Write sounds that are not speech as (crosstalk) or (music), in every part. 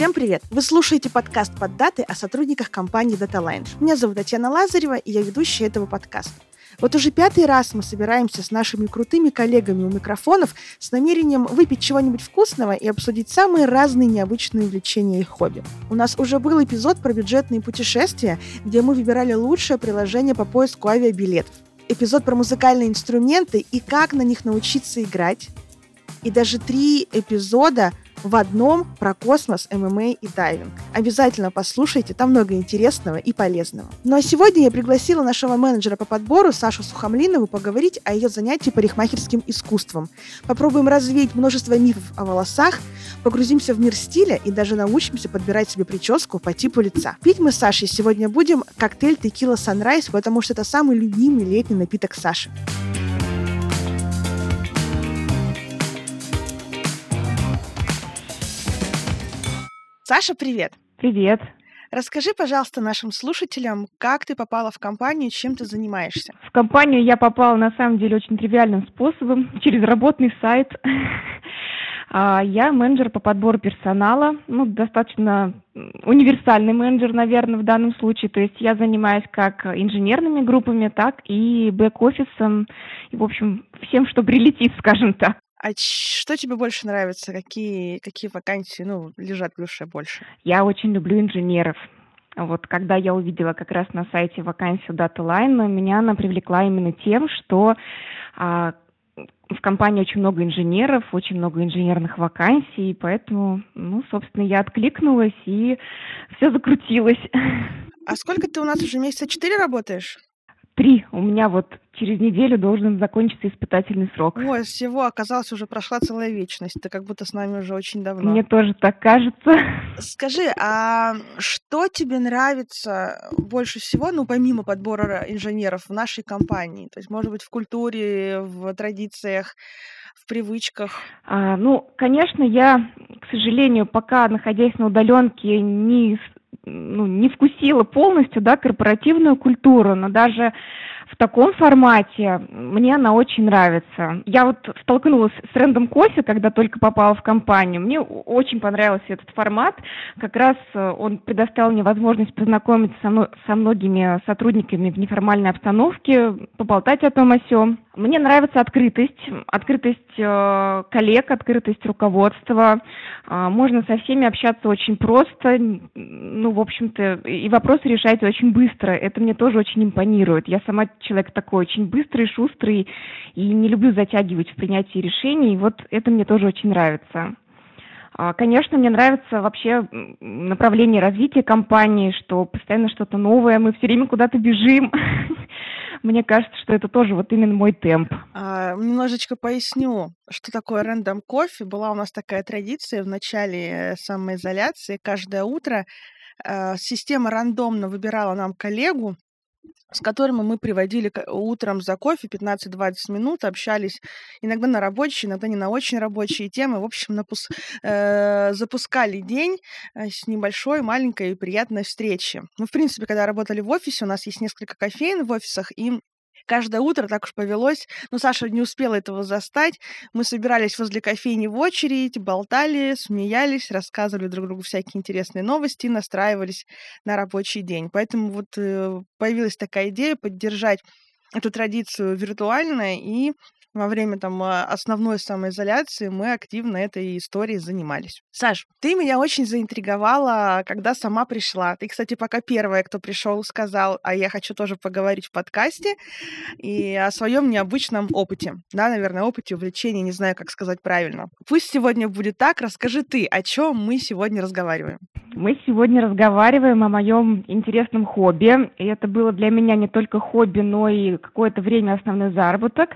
Всем привет! Вы слушаете подкаст под даты о сотрудниках компании Data. Меня зовут Татьяна Лазарева, и я ведущая этого подкаста. Вот уже пятый раз мы собираемся с нашими крутыми коллегами у микрофонов с намерением выпить чего-нибудь вкусного и обсудить самые разные необычные увлечения и хобби. У нас уже был эпизод про бюджетные путешествия, где мы выбирали лучшее приложение по поиску авиабилетов. Эпизод про музыкальные инструменты и как на них научиться играть. И даже три эпизода в одном про космос, ММА и дайвинг. Обязательно послушайте, там много интересного и полезного. Ну а сегодня я пригласила нашего менеджера по подбору Сашу Сухомлинову поговорить о ее занятии парикмахерским искусством. Попробуем развеять множество мифов о волосах, погрузимся в мир стиля и даже научимся подбирать себе прическу по типу лица. Пить мы с Сашей сегодня будем коктейль Текила Sunrise, потому что это самый любимый летний напиток Саши. Саша, привет! Привет! Расскажи, пожалуйста, нашим слушателям, как ты попала в компанию, чем ты занимаешься? В компанию я попала на самом деле очень тривиальным способом, через работный сайт. (laughs) А, я менеджер по подбору персонала, ну, достаточно универсальный менеджер, наверное, в данном случае. То есть я занимаюсь как инженерными группами, так и бэк-офисом, и, в общем, всем, что прилетит, (laughs) скажем так. А что тебе больше нравится? Какие, какие вакансии ну, лежат в душе больше? Я очень люблю инженеров. Вот когда я увидела как раз на сайте вакансию DataLine, меня она привлекла именно тем, что а, в компании очень много инженеров, очень много инженерных вакансий, поэтому, ну, собственно, я откликнулась и все закрутилось. А сколько ты у нас уже месяца четыре работаешь? Три. У меня вот через неделю должен закончиться испытательный срок. Ой, всего оказалось, уже прошла целая вечность. Ты как будто с нами уже очень давно. Мне тоже так кажется. Скажи, а что тебе нравится больше всего, ну, помимо подбора инженеров в нашей компании? То есть, может быть, в культуре, в традициях, в привычках? А, ну, конечно, я, к сожалению, пока находясь на удаленке, не ну, не вкусила полностью, да, корпоративную культуру, но даже в таком формате мне она очень нравится. Я вот столкнулась с трендом кофе, когда только попала в компанию. Мне очень понравился этот формат. Как раз э, он предоставил мне возможность познакомиться со, мной, со многими сотрудниками в неформальной обстановке, поболтать о том о сём. Мне нравится открытость, открытость э, коллег, открытость руководства. Э, можно со всеми общаться очень просто, ну, в общем-то, и вопросы решать очень быстро. Это мне тоже очень импонирует. Я сама человек такой очень быстрый, шустрый, и не люблю затягивать в принятии решений. Вот это мне тоже очень нравится. А, конечно, мне нравится вообще направление развития компании, что постоянно что-то новое, мы все время куда-то бежим. (laughs) Мне кажется, что это тоже вот именно мой темп. А, немножечко поясню, что такое рандом кофе. Была у нас такая традиция в начале самоизоляции. Каждое утро э, система рандомно выбирала нам коллегу, с которыми мы приводили утром за кофе 15-20 минут, общались иногда на рабочие, иногда не на очень рабочие темы. В общем, напус... э, запускали день э, с небольшой, маленькой и приятной встречи. Мы, в принципе, когда работали в офисе, у нас есть несколько кофеин в офисах, и каждое утро так уж повелось. Но Саша не успела этого застать. Мы собирались возле кофейни в очередь, болтали, смеялись, рассказывали друг другу всякие интересные новости, настраивались на рабочий день. Поэтому вот э, появилась такая идея поддержать эту традицию виртуально и во время там а, основной самоизоляции мы активно этой историей занимались. Саш, ты меня очень заинтриговала, когда сама пришла. Ты, кстати, пока первая, кто пришел, сказал, а я хочу тоже поговорить в подкасте и о своем необычном опыте. Да, наверное, опыте увлечения, не знаю, как сказать правильно. Пусть сегодня будет так. Расскажи ты, о чем мы сегодня разговариваем. Мы сегодня разговариваем о моем интересном хобби. И это было для меня не только хобби, но и какое-то время основной заработок.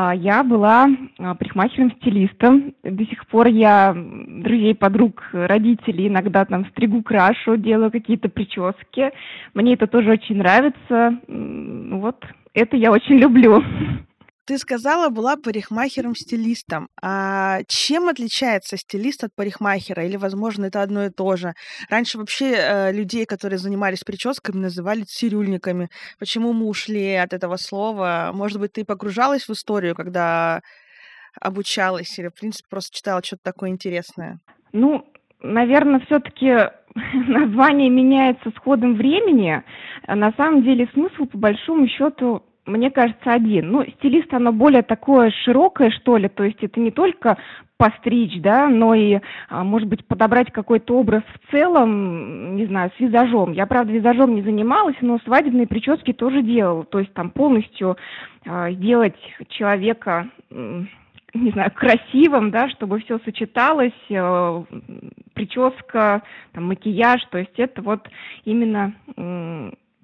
А, я была а, парикмахером-стилистом. До сих пор я друзей, подруг, родителей иногда там стригу, крашу, делаю какие-то прически. Мне это тоже очень нравится. Вот это я очень люблю. Ты сказала, была парикмахером-стилистом. А чем отличается стилист от парикмахера? Или, возможно, это одно и то же? Раньше вообще э, людей, которые занимались прическами, называли цирюльниками. Почему мы ушли от этого слова? Может быть, ты погружалась в историю, когда обучалась, или, в принципе, просто читала что-то такое интересное? Ну, наверное, все-таки (laughs) название меняется с ходом времени. На самом деле смысл, по большому счету, мне кажется, один. Ну, стилист, оно более такое широкое, что ли, то есть это не только постричь, да, но и, а, может быть, подобрать какой-то образ в целом, не знаю, с визажом. Я, правда, визажом не занималась, но свадебные прически тоже делала. То есть там полностью э, сделать человека, не знаю, красивым, да, чтобы все сочеталось, э, прическа, там, макияж, то есть это вот именно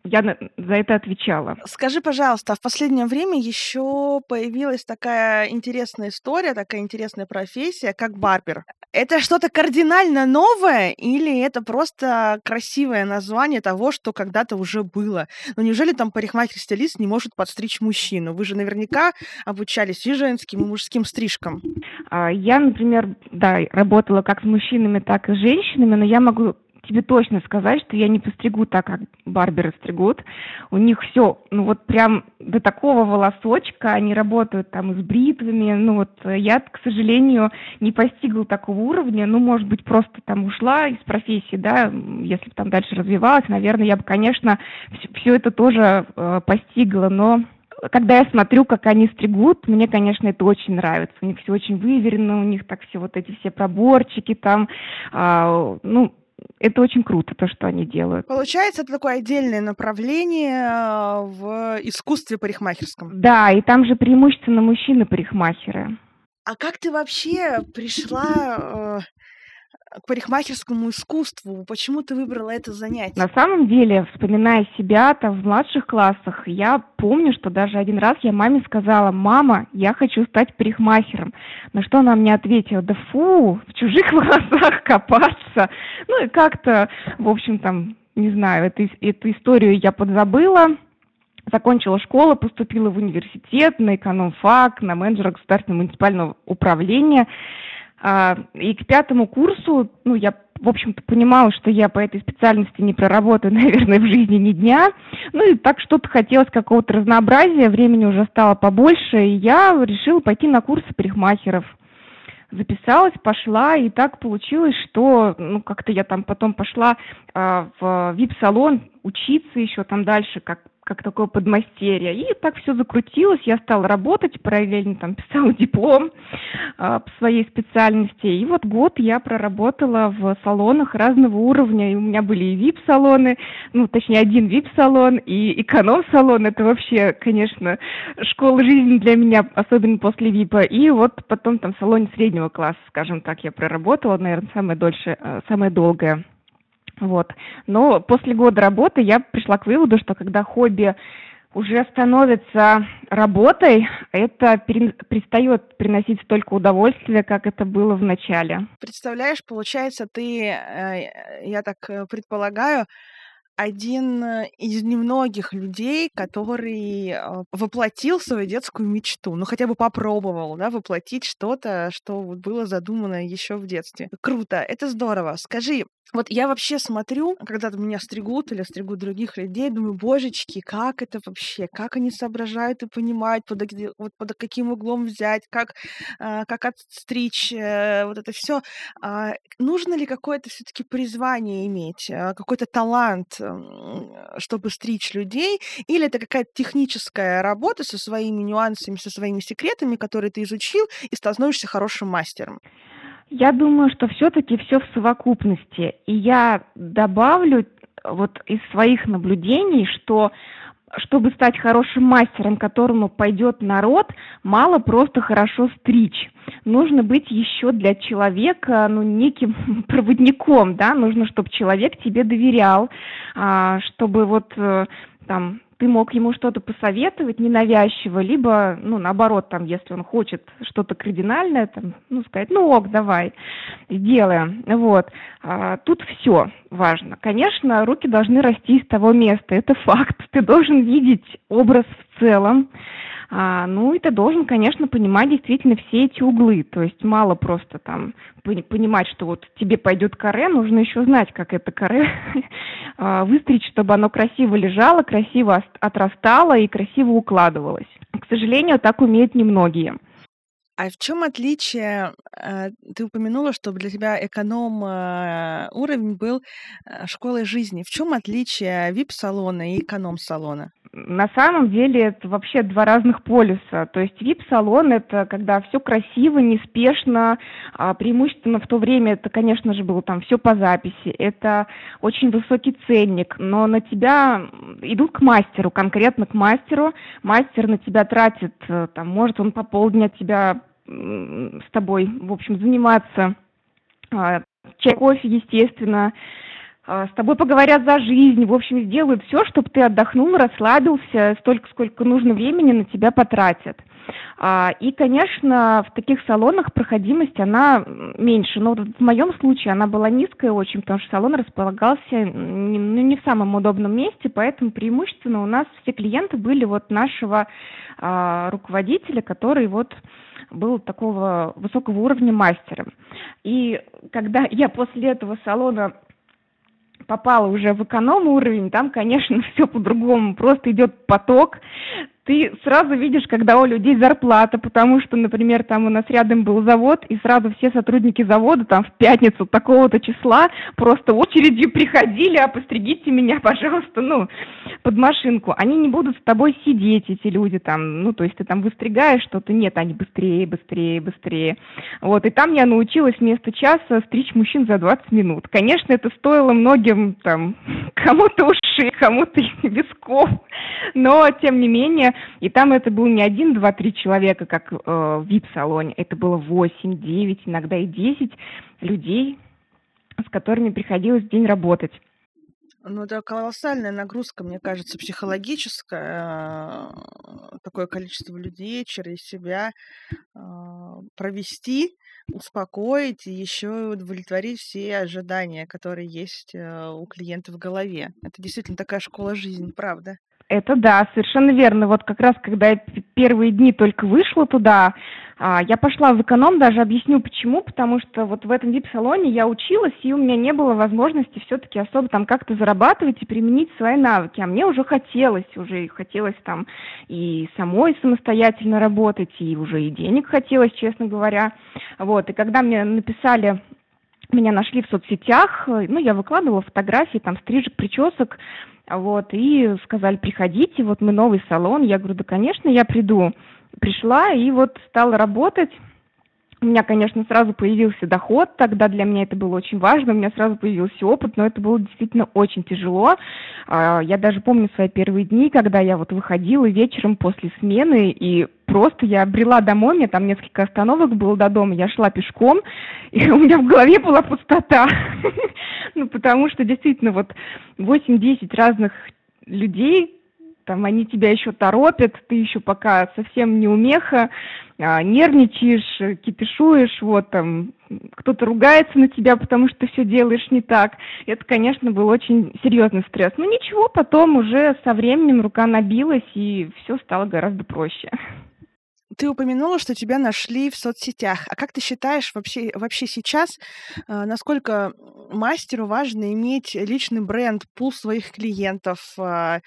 я за это отвечала. Скажи, пожалуйста, а в последнее время еще появилась такая интересная история, такая интересная профессия, как барбер. Это что-то кардинально новое или это просто красивое название того, что когда-то уже было? Ну неужели там парикмахер-стилист не может подстричь мужчину? Вы же наверняка обучались и женским, и мужским стрижкам. А, я, например, да, работала как с мужчинами, так и с женщинами, но я могу тебе точно сказать, что я не постригу так, как барберы стригут. У них все, ну вот прям до такого волосочка, они работают там с бритвами. Ну вот я, к сожалению, не постигла такого уровня. Ну, может быть, просто там ушла из профессии, да, если бы там дальше развивалась, наверное, я бы, конечно, все это тоже э, постигла, но когда я смотрю, как они стригут, мне, конечно, это очень нравится. У них все очень выверено, у них так все вот эти все проборчики там, а, ну, это очень круто, то, что они делают. Получается, это такое отдельное направление а, в искусстве парикмахерском. Да, и там же преимущественно мужчины-парикмахеры. А как ты вообще пришла э, к парикмахерскому искусству? Почему ты выбрала это занятие? На самом деле, вспоминая себя там в младших классах, я помню, что даже один раз я маме сказала, мама, я хочу стать парикмахером. На что она мне ответила, да фу, в чужих (laughs) волосах копаться. Ну и как-то, в общем, там, не знаю, эту, эту историю я подзабыла, закончила школу, поступила в университет, на экономфак, на менеджера государственного муниципального управления. А, и к пятому курсу, ну, я, в общем-то, понимала, что я по этой специальности не проработаю, (laughs) наверное, в жизни ни дня. Ну, и так что-то хотелось какого-то разнообразия, времени уже стало побольше, и я решила пойти на курсы парикмахеров. Записалась, пошла, и так получилось, что, ну, как-то я там потом пошла э, в вип-салон учиться еще там дальше, как как такое подмастерье. И так все закрутилось, я стала работать, параллельно там писала (laughs) диплом э, по своей специальности. И вот год я проработала в салонах разного уровня. И у меня были и VIP-салоны, ну, точнее, один VIP-салон, и эконом-салон. Это вообще, конечно, школа жизни для меня, особенно после VIP. И вот потом там в салоне среднего класса, скажем так, я проработала, наверное, самое дольше, э, самое долгое. Вот. Но после года работы я пришла к выводу, что когда хобби уже становится работой, это перестает приносить столько удовольствия, как это было в начале. Представляешь, получается, ты, э, я так э, предполагаю, один э, из немногих людей, который воплотил свою детскую мечту, ну хотя бы попробовал, да, воплотить что-то, что было задумано еще в детстве. Круто, это здорово. Скажи, вот я вообще смотрю, когда меня стригут или стригут других людей, думаю, божечки, как это вообще, как они соображают и понимают, под, вот под каким углом взять, как, э, как отстричь, э, вот это все. А, нужно ли какое-то все-таки призвание иметь, э, какой-то талант, э, чтобы стричь людей, или это какая-то техническая работа со своими нюансами, со своими секретами, которые ты изучил, и становишься хорошим мастером? Я думаю, что все-таки все в совокупности. И я добавлю вот из своих наблюдений, что чтобы стать хорошим мастером, которому пойдет народ, мало просто хорошо стричь. Нужно быть еще для человека ну, неким (laughs) проводником, да, нужно, чтобы человек тебе доверял, а, чтобы вот э, там ты мог ему что-то посоветовать ненавязчиво, либо, ну, наоборот, там, если он хочет что-то кардинальное, там, ну, сказать, ну, ок, давай, сделаем, вот. А, тут все важно. Конечно, руки должны расти из того места, это факт. Ты должен видеть образ в целом, а, ну, и ты должен, конечно, понимать действительно все эти углы. То есть мало просто там понимать, что вот тебе пойдет каре, нужно еще знать, как это каре (laughs) а, выстричь, чтобы оно красиво лежало, красиво отрастало и красиво укладывалось. К сожалению, так умеют немногие. А в чем отличие? э, Ты упомянула, что для тебя эконом э, уровень был э, школой жизни. В чем отличие VIP-салона и эконом-салона? На самом деле это вообще два разных полюса. То есть VIP-салон это когда все красиво, неспешно, а преимущественно в то время это, конечно же, было там все по записи. Это очень высокий ценник, но на тебя идут к мастеру, конкретно к мастеру. Мастер на тебя тратит, там, может он по полдня тебя с тобой, в общем, заниматься. А, чай, кофе, естественно, а, с тобой поговорят за жизнь, в общем, сделают все, чтобы ты отдохнул, расслабился, столько, сколько нужно времени на тебя потратят. А, и, конечно, в таких салонах проходимость, она меньше. Но в моем случае она была низкая очень, потому что салон располагался не, ну, не в самом удобном месте, поэтому преимущественно у нас все клиенты были вот нашего а, руководителя, который вот был такого высокого уровня мастером. И когда я после этого салона попала уже в эконом уровень, там, конечно, (laughs) все по-другому, просто идет поток, ты сразу видишь, когда у людей зарплата, потому что, например, там у нас рядом был завод, и сразу все сотрудники завода там в пятницу такого-то числа просто очередью приходили, а постригите меня, пожалуйста, ну, под машинку. Они не будут с тобой сидеть, эти люди там, ну, то есть ты там выстригаешь что-то, нет, они быстрее, быстрее, быстрее. Вот, и там я научилась вместо часа стричь мужчин за 20 минут. Конечно, это стоило многим там, (laughs) кому-то ушей, кому-то висков, но, тем не менее, и там это был не один, два, три человека, как э, в VIP-салоне, это было восемь, девять, иногда и десять людей, с которыми приходилось день работать. Ну, это колоссальная нагрузка, мне кажется, психологическая, э, такое количество людей через себя э, провести, успокоить и еще удовлетворить все ожидания, которые есть э, у клиента в голове. Это действительно такая школа жизни, правда? Это да, совершенно верно. Вот как раз, когда я первые дни только вышла туда, а, я пошла в эконом, даже объясню почему, потому что вот в этом вип-салоне я училась, и у меня не было возможности все-таки особо там как-то зарабатывать и применить свои навыки. А мне уже хотелось, уже хотелось там и самой самостоятельно работать, и уже и денег хотелось, честно говоря. Вот, и когда мне написали меня нашли в соцсетях, ну, я выкладывала фотографии, там, стрижек, причесок, вот, и сказали, приходите, вот мы новый салон. Я говорю, да, конечно, я приду. Пришла и вот стала работать. У меня, конечно, сразу появился доход, тогда для меня это было очень важно, у меня сразу появился опыт, но это было действительно очень тяжело. А, я даже помню свои первые дни, когда я вот выходила вечером после смены, и просто я обрела домой, у меня там несколько остановок было до дома, я шла пешком, (laughs) и у меня в голове была пустота. (laughs) Ну, потому что действительно вот 8-10 разных людей, там они тебя еще торопят, ты еще пока совсем не умеха, а, нервничаешь, кипишуешь, вот там кто-то ругается на тебя, потому что ты все делаешь не так. Это, конечно, был очень серьезный стресс. Но ничего, потом уже со временем рука набилась, и все стало гораздо проще. Ты упомянула, что тебя нашли в соцсетях. А как ты считаешь вообще, вообще сейчас, э, насколько мастеру важно иметь личный бренд, пул своих клиентов? Э,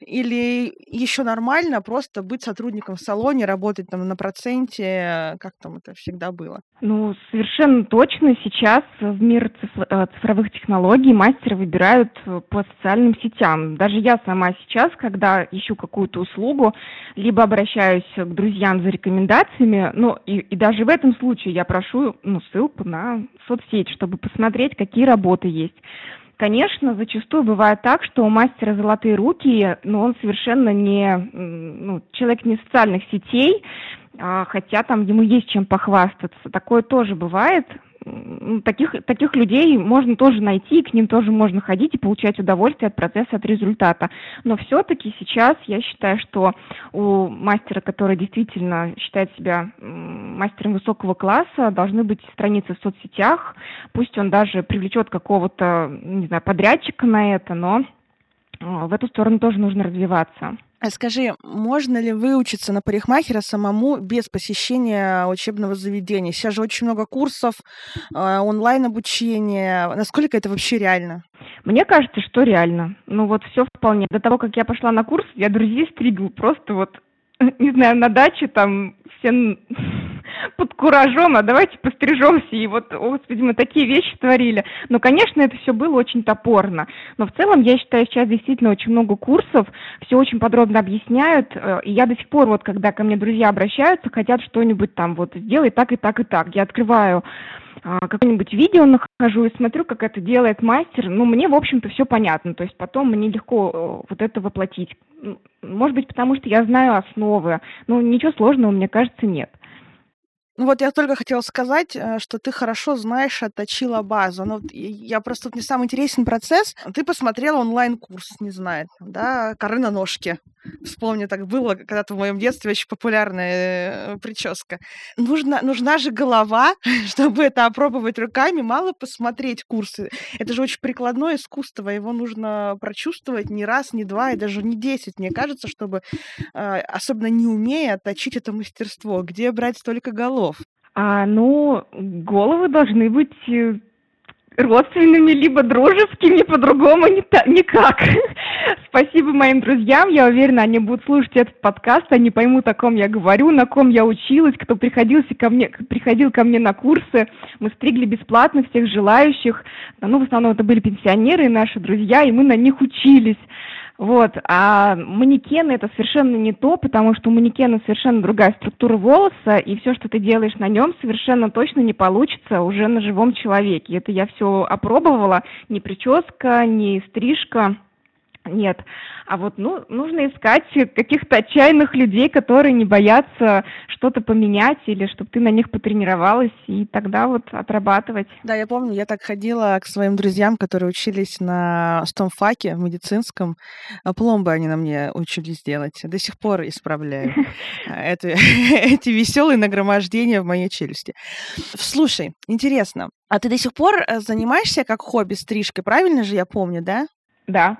или еще нормально просто быть сотрудником в салоне, работать там на проценте, как там это всегда было? Ну, совершенно точно сейчас в мир э, цифровых технологий мастера выбирают по социальным сетям. Даже я сама сейчас, когда ищу какую-то услугу, либо обращаюсь к друзьям за рекомендациями, ну и, и даже в этом случае я прошу ну, ссылку на соцсеть, чтобы посмотреть, какие работы есть. Конечно, зачастую бывает так, что у мастера золотые руки, но он совершенно не ну, человек не социальных сетей, а, хотя там ему есть чем похвастаться. Такое тоже бывает таких, таких людей можно тоже найти, к ним тоже можно ходить и получать удовольствие от процесса, от результата. Но все-таки сейчас я считаю, что у мастера, который действительно считает себя мастером высокого класса, должны быть страницы в соцсетях, пусть он даже привлечет какого-то, не знаю, подрядчика на это, но в эту сторону тоже нужно развиваться. А скажи, можно ли выучиться на парикмахера самому без посещения учебного заведения? Сейчас же очень много курсов, а, онлайн-обучения. Насколько это вообще реально? Мне кажется, что реально. Ну вот все вполне. До того, как я пошла на курс, я друзей стригла просто вот, (laughs) не знаю, на даче там все под куражом, а давайте пострижемся. И вот, господи, мы такие вещи творили. Но, конечно, это все было очень топорно. Но в целом, я считаю, сейчас действительно очень много курсов, все очень подробно объясняют. Э, и я до сих пор, вот, когда ко мне друзья обращаются, хотят что-нибудь там, вот, сделай так и так и так. Я открываю а, какое-нибудь видео нахожу и смотрю, как это делает мастер, ну, мне, в общем-то, все понятно, то есть потом мне легко э, вот это воплотить. Может быть, потому что я знаю основы, но ничего сложного, мне кажется, нет. Ну вот я только хотела сказать, э, что ты хорошо знаешь, отточила базу. Ну, я просто вот не самый интересный процесс. Ты посмотрела онлайн-курс, не знаю, да, коры на ножке. Вспомни, так было когда-то в моем детстве очень популярная э, прическа. Нужна, нужна же голова, (laughs) чтобы это опробовать руками. Мало посмотреть курсы. Это же очень прикладное искусство. Его нужно прочувствовать не раз, не два и даже не десять, мне кажется, чтобы, э, особенно не умея, отточить это мастерство. Где брать столько голов? А, ну, головы должны быть э, родственными, либо дружескими, по-другому не никак. (laughs) Спасибо моим друзьям, я уверена, они будут слушать этот подкаст, они поймут, о ком я говорю, на ком я училась, кто приходился ко мне, приходил ко мне на курсы. Мы стригли бесплатно всех желающих, ну, в основном это были пенсионеры и наши друзья, и мы на них учились. Вот, а манекены это совершенно не то, потому что у манекена совершенно другая структура волоса, и все, что ты делаешь на нем, совершенно точно не получится уже на живом человеке. Это я все опробовала, ни прическа, ни стрижка. Нет. А вот ну, нужно искать каких-то отчаянных людей, которые не боятся что-то поменять или чтобы ты на них потренировалась и тогда вот отрабатывать. Да, я помню, я так ходила к своим друзьям, которые учились на стомфаке в медицинском. А пломбы они на мне учились делать. До сих пор исправляю (laughs) (laughs) эти веселые нагромождения в моей челюсти. Слушай, интересно, а ты до сих пор э, занимаешься как хобби стрижкой, правильно же я помню, да? Да.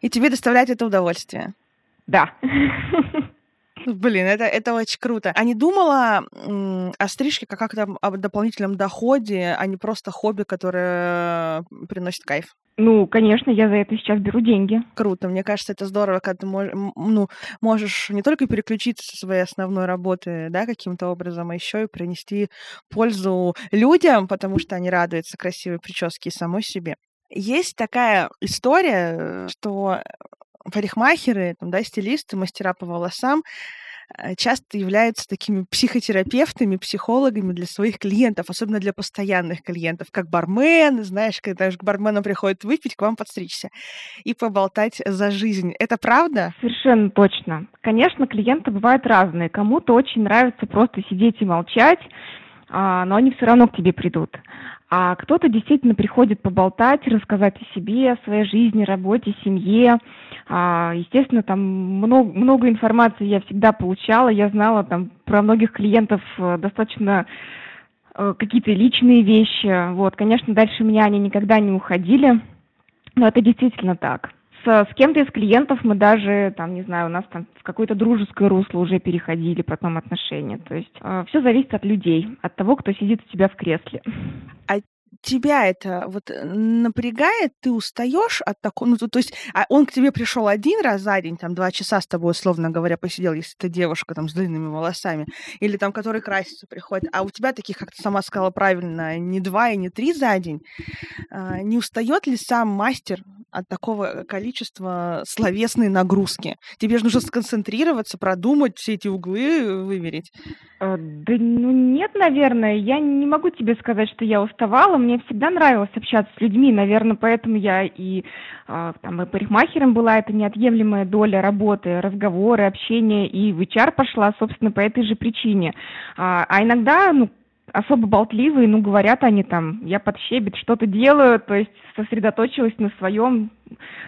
И тебе доставляет это удовольствие? Да. Блин, это, это очень круто. А не думала о стрижке как о дополнительном доходе, а не просто хобби, которое приносит кайф? Ну, конечно, я за это сейчас беру деньги. Круто. Мне кажется, это здорово, когда ты мож, ну, можешь не только переключиться со своей основной работы, да, каким-то образом, а еще и принести пользу людям, потому что они радуются красивой прическе и самой себе. Есть такая история, что парикмахеры, там, да, стилисты, мастера по волосам э, часто являются такими психотерапевтами, психологами для своих клиентов, особенно для постоянных клиентов, как бармен, знаешь, когда же к бармену приходит выпить, к вам подстричься и поболтать за жизнь. Это правда? Совершенно точно. Конечно, клиенты бывают разные. Кому-то очень нравится просто сидеть и молчать, а, но они все равно к тебе придут. А кто-то действительно приходит поболтать, рассказать о себе, о своей жизни, работе, семье. А, естественно, там много, много информации я всегда получала. Я знала там про многих клиентов э, достаточно э, какие-то личные вещи. Вот, конечно, дальше меня они никогда не уходили, но это действительно так с, кем-то из клиентов мы даже, там, не знаю, у нас там в какое-то дружеское русло уже переходили потом отношения. То есть э, все зависит от людей, от того, кто сидит у тебя в кресле. А тебя это вот э, напрягает, ты устаешь от такого, ну, то, то есть, а он к тебе пришел один раз за день, там, два часа с тобой, условно говоря, посидел, если ты девушка, там, с длинными волосами, или там, который красится, приходит, а у тебя таких, как ты сама сказала правильно, не два и не три за день, а, не устает ли сам мастер от такого количества словесной нагрузки? Тебе же нужно сконцентрироваться, продумать все эти углы, выверить. Э, да ну нет, наверное. Я не могу тебе сказать, что я уставала. Мне всегда нравилось общаться с людьми. Наверное, поэтому я и э, там и парикмахером была. Это неотъемлемая доля работы, разговоры, общения. И в HR пошла, собственно, по этой же причине. А, а иногда, ну, особо болтливые, ну, говорят они там, я под щебет что-то делаю, то есть сосредоточилась на своем,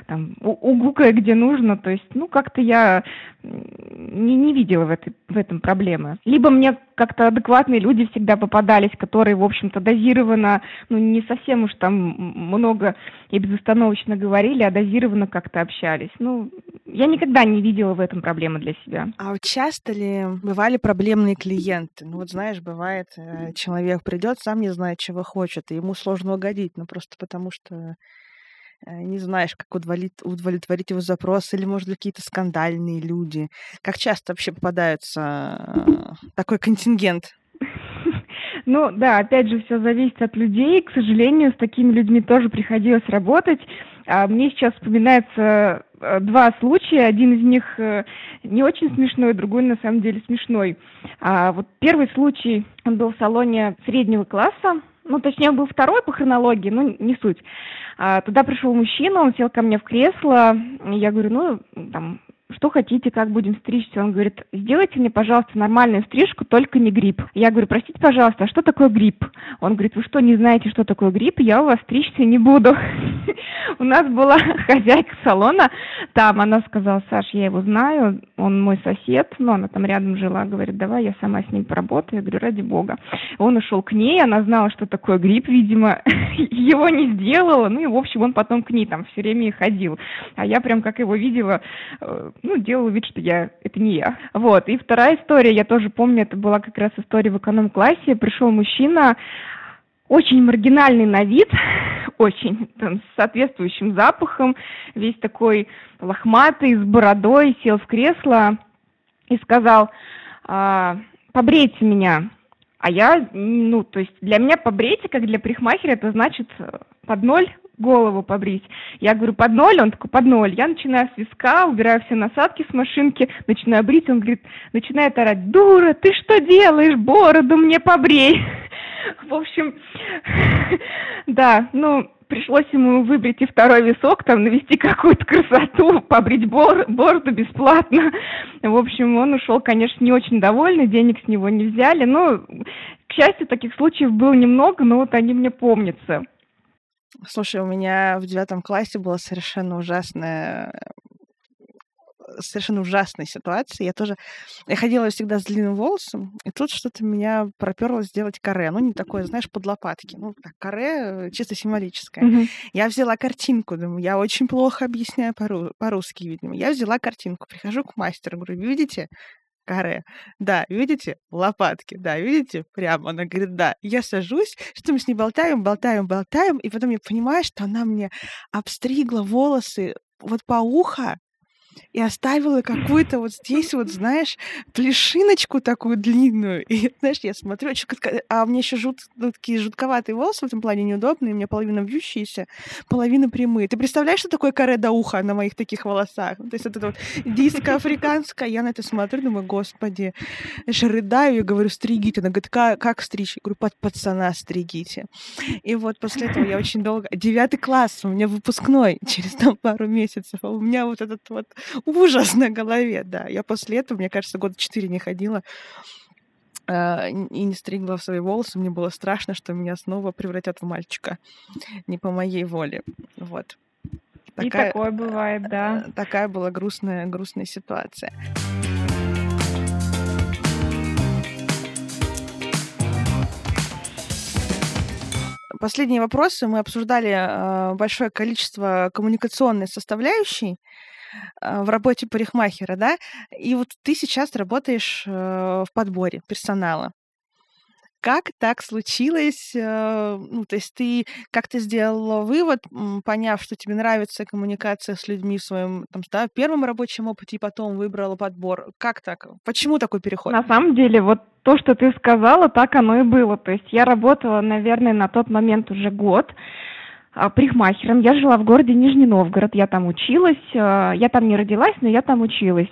там, угукая где нужно, то есть, ну, как-то я не, не видела в, этой, в этом проблемы. Либо мне как-то адекватные люди всегда попадались, которые, в общем-то, дозированно, ну, не совсем уж там много и безостановочно говорили, а дозированно как-то общались. Ну, я никогда не видела в этом проблемы для себя. А вот часто ли бывали проблемные клиенты? Ну, вот знаешь, бывает, э, человек придет, сам не знает, чего хочет, и ему сложно угодить, ну, просто потому что не знаешь, как удовлетворить, удовлетворить его запрос, или, может, какие-то скандальные люди. Как часто вообще попадаются э, такой контингент? (laughs) Ну да, опять же, все зависит от людей. К сожалению, с такими людьми тоже приходилось работать. А мне сейчас вспоминается э, два случая. Один из них э, не очень смешной, другой на самом деле смешной. А вот первый случай, он был в салоне среднего класса, ну, точнее, он был второй по хронологии, ну, не суть. А, туда пришел мужчина, он сел ко мне в кресло, я говорю, ну, там, что хотите, как будем стричься. Он говорит, сделайте мне, пожалуйста, нормальную стрижку, только не грипп. Я говорю, простите, пожалуйста, а что такое грипп? Он говорит, вы что, не знаете, что такое грипп? Я у вас стричься не буду. (laughs) У нас была (laughs) хозяйка салона, там она сказала, Саш, я его знаю, он мой сосед, но она там рядом жила, говорит, давай я сама с ним поработаю. Я говорю, ради бога. Он ушел к ней, она знала, что такое грипп, видимо, (laughs) его не сделала, ну и, в общем, он потом к ней там все время и ходил. А я прям, как его видела, э, ну, делала вид, что я, это не я. Вот. И вторая история, я тоже помню, это была как раз история в эконом-классе. Пришел мужчина, очень маргинальный на вид, (laughs) очень там, с соответствующим запахом, весь такой лохматый, с бородой, сел в кресло и сказал, а, побрейте меня. А я, ну, то есть для меня побрейте, как для парикмахера, это значит под ноль голову побрить. Я говорю, под ноль? Он такой, под ноль. Я начинаю с виска, убираю все насадки с машинки, начинаю брить. Он говорит, начинает орать, дура, ты что делаешь? Бороду мне побрей. (laughs) В общем, (laughs) да, ну, пришлось ему выбрить и второй висок, там, навести какую-то красоту, побрить бор бороду бесплатно. В общем, он ушел, конечно, не очень довольный, денег с него не взяли. Но, к счастью, таких случаев было немного, но вот они мне помнятся. Слушай, у меня в девятом классе была совершенно ужасная совершенно ужасная ситуация. Я тоже... Я ходила всегда с длинным волосом, и тут что-то меня проперло сделать каре. Ну, не такое, знаешь, под лопатки. Ну, так, каре чисто символическое. Mm-hmm. Я взяла картинку, думаю, я очень плохо объясняю по- по-русски, видимо. Я взяла картинку, прихожу к мастеру, говорю, видите, каре. Да, видите? Лопатки. Да, видите? Прямо. Она говорит, да. Я сажусь, что мы с ней болтаем, болтаем, болтаем, и потом я понимаю, что она мне обстригла волосы вот по ухо, и оставила какую-то вот здесь вот, знаешь, плешиночку такую длинную. И, (laughs) знаешь, я смотрю, а мне еще жут, ну, такие жутковатые волосы в этом плане неудобные, у меня половина вьющиеся, половина прямые. Ты представляешь, что такое каре до уха на моих таких волосах? То есть это вот диско африканская. Я на это смотрю, думаю, господи. Я рыдаю и говорю, стригите. Она говорит, как, как стричь? Я говорю, под пацана стригите. И вот после этого я очень долго... Девятый класс, у меня выпускной (laughs) через там пару месяцев. А у меня вот этот вот (laughs) ужас на голове, да. Я после этого, мне кажется, года четыре не ходила э, и не стригла в свои волосы. Мне было страшно, что меня снова превратят в мальчика. Не по моей воле. Вот. Такая, и такое бывает, да. Э, такая была грустная, грустная ситуация. Последние вопросы. Мы обсуждали э, большое количество коммуникационной составляющей э, в работе парикмахера, да, и вот ты сейчас работаешь э, в подборе персонала. Как так случилось? Э, ну, то есть ты как-то сделала вывод, поняв, что тебе нравится коммуникация с людьми в своем там, да, первом рабочем опыте, и потом выбрала подбор. Как так? Почему такой переход? На самом деле, вот то, что ты сказала, так оно и было. То есть я работала, наверное, на тот момент уже год а, парикмахером. Я жила в городе Нижний Новгород, я там училась. Э, я там не родилась, но я там училась.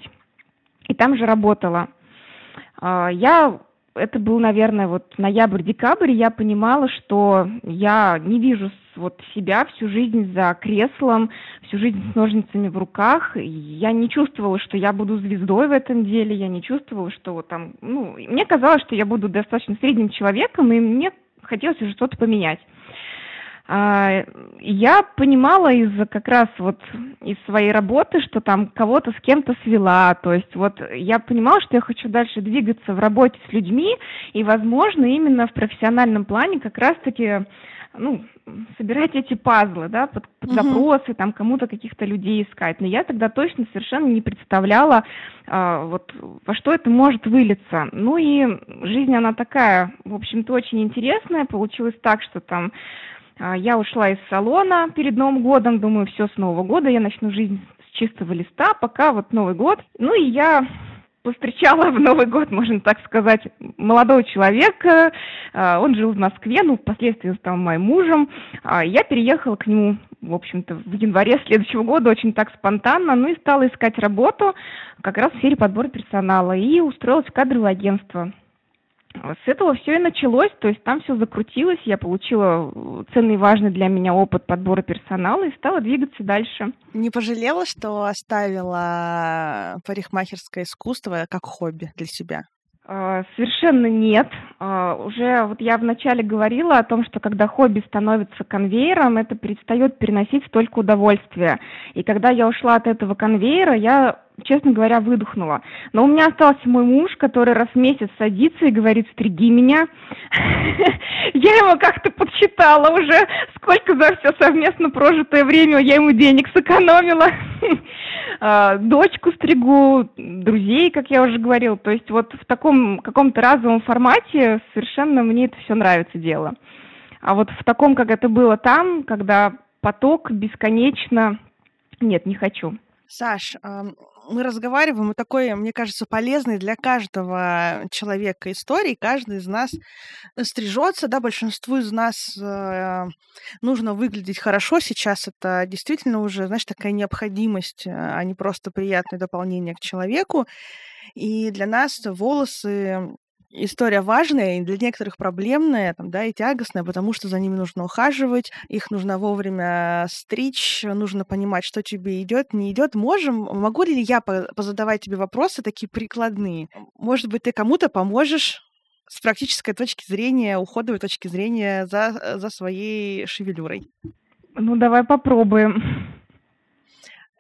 И там же работала. А, я это был, наверное, вот ноябрь-декабрь, я понимала, что я не вижу вот себя всю жизнь за креслом, всю жизнь с ножницами в руках. Я не чувствовала, что я буду звездой в этом деле, я не чувствовала, что вот там, ну, мне казалось, что я буду достаточно средним человеком, и мне хотелось уже что-то поменять. А, я понимала из как раз вот из своей работы, что там кого-то с кем-то свела, то есть вот я понимала, что я хочу дальше двигаться в работе с людьми, и, возможно, именно в профессиональном плане как раз-таки ну, собирать эти пазлы, да, под, под uh-huh. запросы, там, кому-то каких-то людей искать. Но я тогда точно совершенно не представляла, а, вот, во что это может вылиться. Ну и жизнь, она такая, в общем-то, очень интересная. Получилось так, что там я ушла из салона перед Новым годом, думаю, все с Нового года, я начну жизнь с чистого листа, пока вот Новый год. Ну и я повстречала (laughs) в Новый год, можно так сказать, молодого человека. А, он жил в Москве, ну, впоследствии стал моим мужем. А, я переехала к нему, в общем-то, в январе (laughs) следующего года, очень так спонтанно, ну и стала искать работу как раз в сфере подбора персонала и устроилась в кадровое агентство. С этого все и началось, то есть там все закрутилось, я получила э, ценный и важный для меня опыт подбора персонала и стала двигаться дальше. Не пожалела, что оставила парикмахерское искусство как хобби для себя? А, совершенно нет. А, уже вот я вначале говорила о том, что когда хобби становится конвейером, это перестает переносить столько удовольствия. И когда я ушла от этого конвейера, я честно говоря, выдохнула. Но у меня остался мой муж, который раз в месяц садится и говорит, стриги меня. (laughs) Я ему как-то подсчитала уже, сколько за все совместно прожитое время я ему денег сэкономила. (laughs) А, дочку стригу, друзей, как я уже говорила. То есть вот в таком каком-то разовом формате совершенно мне это все нравится дело. А вот в таком, как это было там, когда поток бесконечно, нет, не хочу. Саш, мы разговариваем, и такой, мне кажется, полезный для каждого человека истории. Каждый из нас стрижется, да, большинству из нас э, нужно выглядеть хорошо. Сейчас это действительно уже, знаешь, такая необходимость, а не просто приятное дополнение к человеку. И для нас волосы история важная и для некоторых проблемная, там, да, и тягостная, потому что за ними нужно ухаживать, их нужно вовремя стричь, нужно понимать, что тебе идет, не идет. Можем, могу ли я позадавать тебе вопросы такие прикладные? Может быть, ты кому-то поможешь с практической точки зрения, уходовой точки зрения за, за своей шевелюрой? Ну, давай попробуем.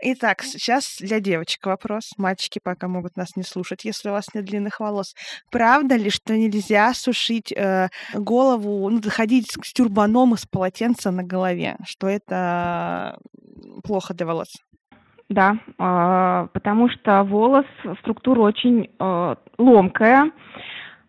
Итак, сейчас для девочек вопрос. Мальчики пока могут нас не слушать, если у вас нет длинных волос. Правда ли, что нельзя сушить э, голову, ну, ходить с тюрбаном из полотенца на голове? Что это плохо для волос? Да, э, потому что волос, структура очень э, ломкая,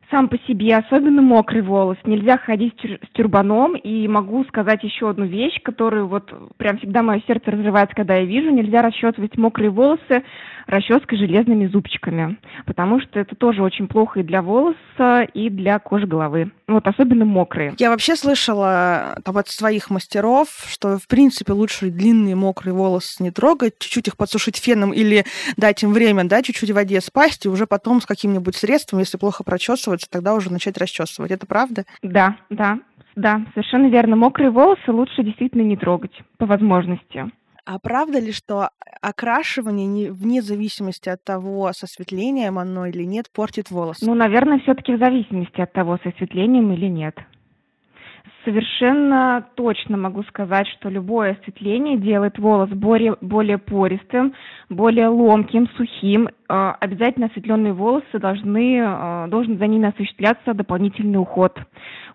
сам по себе, особенно мокрый волос. Нельзя ходить с тюрбаном. И могу сказать еще одну вещь, которую вот прям всегда мое сердце разрывается, когда я вижу. Нельзя расчесывать мокрые волосы расческой железными зубчиками, потому что это тоже очень плохо и для волоса, и для кожи головы. Вот особенно мокрые. Я вообще слышала там, от своих мастеров, что в принципе лучше длинные мокрые волосы не трогать, чуть-чуть их подсушить феном или дать им время, да, чуть-чуть в воде спасть, и уже потом с каким-нибудь средством, если плохо прочесывается, тогда уже начать расчесывать. Это правда? Да, да, да, совершенно верно. Мокрые волосы лучше действительно не трогать по возможности. А правда ли, что окрашивание, не, вне зависимости от того, с осветлением оно или нет, портит волосы? Ну, наверное, все-таки в зависимости от того, с осветлением или нет. Совершенно точно могу сказать, что любое осветление делает волос более, более пористым, более ломким, сухим. Э, обязательно осветленные волосы должны, э, должен за ними осуществляться дополнительный уход.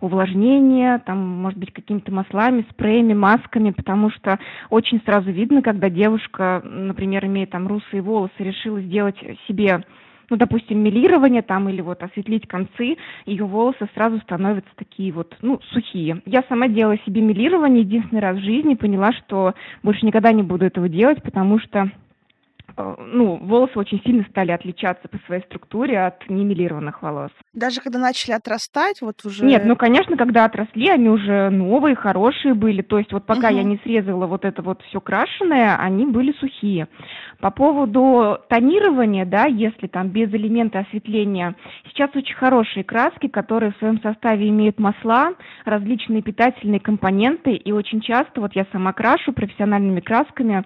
Увлажнение, там, может быть, какими-то маслами, спреями, масками, потому что очень сразу видно, когда девушка, например, имеет там русые волосы, решила сделать себе ну, допустим, милирование там или вот осветлить концы, ее волосы сразу становятся такие вот, ну, сухие. Я сама делала себе милирование единственный раз в жизни, поняла, что больше никогда не буду этого делать, потому что ну, волосы очень сильно стали отличаться по своей структуре от немилированных волос. Даже когда начали отрастать, вот уже... Нет, ну, конечно, когда отросли, они уже новые, хорошие были. То есть вот пока угу. я не срезала вот это вот все крашеное, они были сухие. По поводу тонирования, да, если там без элемента осветления, сейчас очень хорошие краски, которые в своем составе имеют масла, различные питательные компоненты, и очень часто, вот я сама крашу профессиональными красками,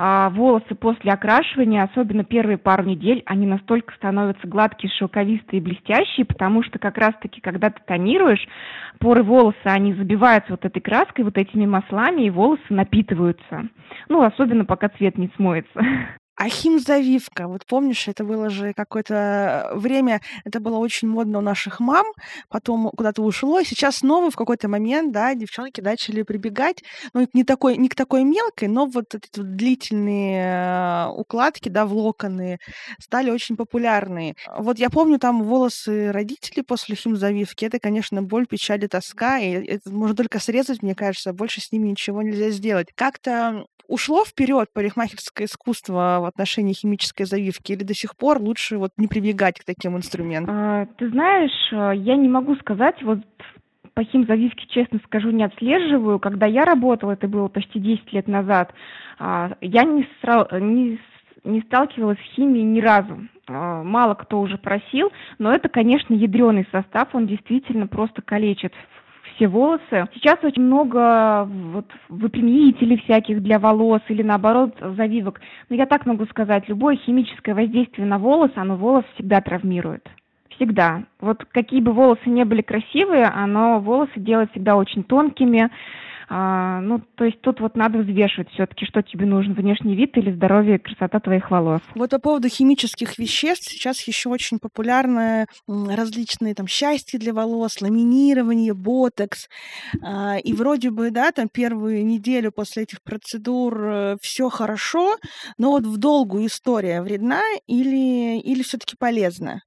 а, волосы после окрашивания, особенно первые пару недель, они настолько становятся гладкие, шелковистые и блестящие, потому что как раз-таки, когда ты тонируешь, поры волоса, они забиваются вот этой краской, вот этими маслами, и волосы напитываются. Ну, особенно пока цвет не смоется. (laughs) А химзавивка, вот помнишь, это было же какое-то время, это было очень модно у наших мам, потом куда-то ушло, и сейчас снова в какой-то момент, да, девчонки начали прибегать, ну, не, такой, не к такой мелкой, но вот эти вот длительные э, укладки, да, в локоны стали очень популярны. Вот я помню там волосы родителей после химзавивки, это, конечно, боль, печаль и тоска, и это можно только срезать, мне кажется, больше с ними ничего нельзя сделать. Как-то ушло вперед парикмахерское искусство в отношении химической завивки или до сих пор лучше вот не прибегать к таким инструментам? А, ты знаешь, э, я не могу сказать, вот по химзавивке, честно скажу, не отслеживаю. Когда я работала, это было почти 10 лет назад, а, я не, не, не сталкивалась с химией ни разу. А, мало кто уже просил, но это, конечно, ядреный состав, он действительно просто калечит все волосы. Сейчас очень много вот выпрямителей всяких для волос или наоборот завивок. Но я так могу сказать, любое химическое воздействие на волос, оно волос всегда травмирует. Всегда. Вот какие бы волосы не были красивые, оно волосы делает всегда очень тонкими, а, ну, то есть тут вот надо взвешивать все-таки, что тебе нужен, внешний вид или здоровье и красота твоих волос. Вот по поводу химических веществ сейчас еще очень популярны различные там счастья для волос, ламинирование, ботокс. А, и вроде бы, да, там первую неделю после этих процедур э, все хорошо, но вот в долгую история вредна или, или все-таки полезна?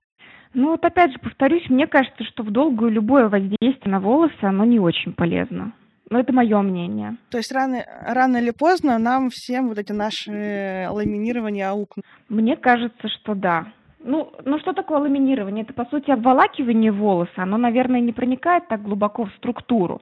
Ну вот опять же повторюсь, мне кажется, что в долгую любое воздействие на волосы, оно не очень полезно. Ну, это мое мнение. То есть рано, рано или поздно нам всем вот эти наши ламинирования аукнут? Мне кажется, что да. Ну, ну что такое ламинирование? Это, по сути, обволакивание волоса. Оно, наверное, не проникает так глубоко в структуру.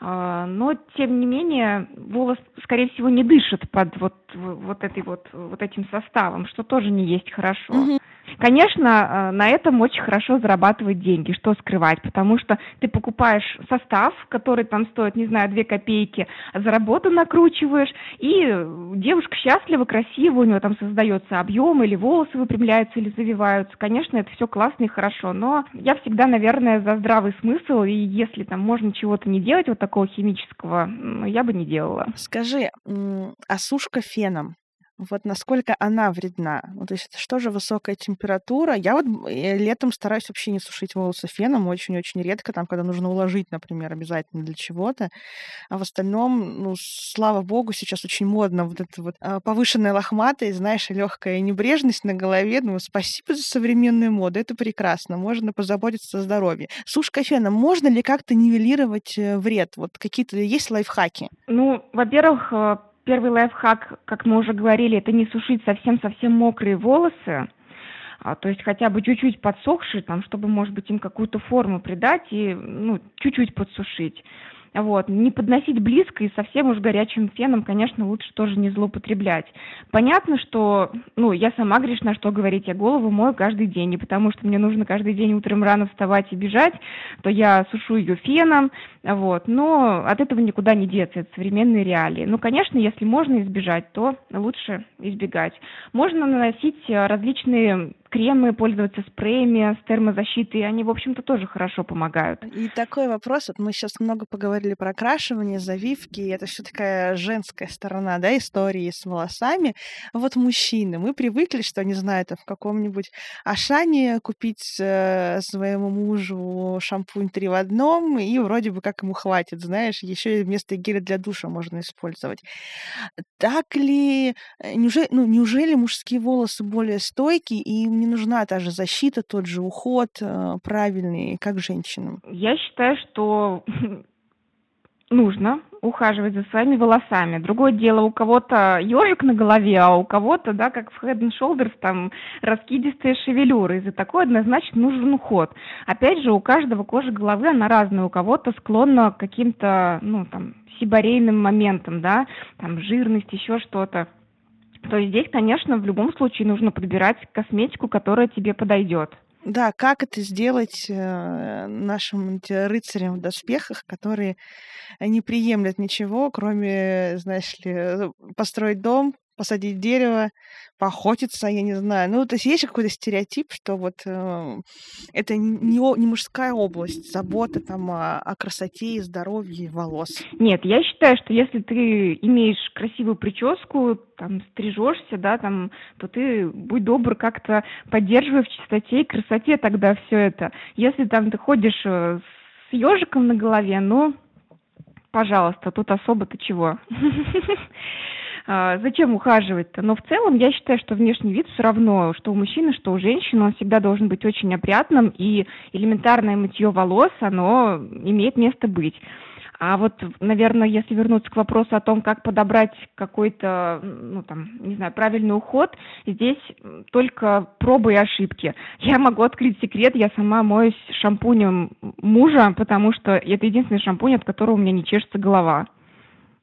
А, но, тем не менее, волос, скорее всего, не дышит под вот, вот, этой вот, вот этим составом, что тоже не есть хорошо. Угу. Конечно, э, на этом очень хорошо зарабатывать деньги, что скрывать, потому что ты покупаешь состав, который там стоит, не знаю, 2 копейки, а за работу накручиваешь, и девушка счастлива, красива, у нее там создается объем, или волосы выпрямляются, или завиваются. Конечно, это все классно и хорошо, но я всегда, наверное, за здравый смысл, и если там можно чего-то не делать, вот такого химического, я бы не делала. Скажи, а сушка феном, вот насколько она вредна? Ну, то есть это что же высокая температура? Я вот э, летом стараюсь вообще не сушить волосы феном, очень-очень редко, там, когда нужно уложить, например, обязательно для чего-то. А в остальном, ну, слава богу, сейчас очень модно вот эта вот а, повышенная лохматость, знаешь, легкая небрежность на голове. Ну, спасибо за современную моду, это прекрасно. Можно позаботиться о здоровье. Сушка феном, можно ли как-то нивелировать э, вред? Вот какие-то есть лайфхаки? Ну, во-первых, э, Первый лайфхак, как мы уже говорили, это не сушить совсем-совсем мокрые волосы, а, то есть хотя бы чуть-чуть подсохшие, там, чтобы, может быть, им какую-то форму придать и ну, чуть-чуть подсушить. Вот. Не подносить близко и совсем уж горячим феном, конечно, лучше тоже не злоупотреблять. Понятно, что, ну, я сама грешна, что говорить, я голову мою каждый день, и потому что мне нужно каждый день утром рано вставать и бежать, то я сушу ее феном, вот. Но от этого никуда не деться, это современные реалии. Ну, конечно, если можно избежать, то лучше избегать. Можно наносить различные кремы, пользоваться спреями с термозащитой, они, в общем-то, тоже хорошо помогают. И такой вопрос, вот мы сейчас много поговорили про окрашивание, завивки, это все такая женская сторона, да, истории с волосами. Вот мужчины, мы привыкли, что, не знаю, там в каком-нибудь Ашане купить э, своему мужу шампунь три в одном, и вроде бы как ему хватит, знаешь, еще и вместо геля для душа можно использовать. Так ли, э, неужели, ну, неужели мужские волосы более стойкие, и не нужна та же защита, тот же уход э, правильный, как женщинам? Я считаю, что (laughs) нужно ухаживать за своими волосами. Другое дело, у кого-то ежик на голове, а у кого-то, да, как в Head and Shoulders, там раскидистые шевелюры. И за такое однозначно нужен уход. Опять же, у каждого кожа головы, она разная. У кого-то склонна к каким-то, ну, там, сибарейным моментам, да, там, жирность, еще что-то то есть здесь, конечно, в любом случае нужно подбирать косметику, которая тебе подойдет. Да, как это сделать э, нашим рыцарям в доспехах, которые не приемлят ничего, кроме, знаешь ли, построить дом, посадить дерево, поохотиться, я не знаю. Ну, то есть есть какой-то стереотип, что вот э, это не, не мужская область, забота там о, о красоте и здоровье волос. Нет, я считаю, что если ты имеешь красивую прическу, там стрижешься, да, там, то ты будь добр как-то поддерживай в чистоте и красоте тогда все это. Если там ты ходишь э, с ежиком на голове, ну, пожалуйста, тут особо-то чего. (laughs) А, зачем ухаживать-то? Но в целом я считаю, что внешний вид все равно, что у мужчины, что у женщины, он всегда должен быть очень опрятным, и элементарное мытье волос, оно имеет место быть. А вот, наверное, если вернуться к вопросу о том, как подобрать какой-то, ну там, не знаю, правильный уход, здесь только пробы и ошибки. Я могу открыть секрет, я сама моюсь шампунем мужа, потому что это единственный шампунь, от которого у меня не чешется голова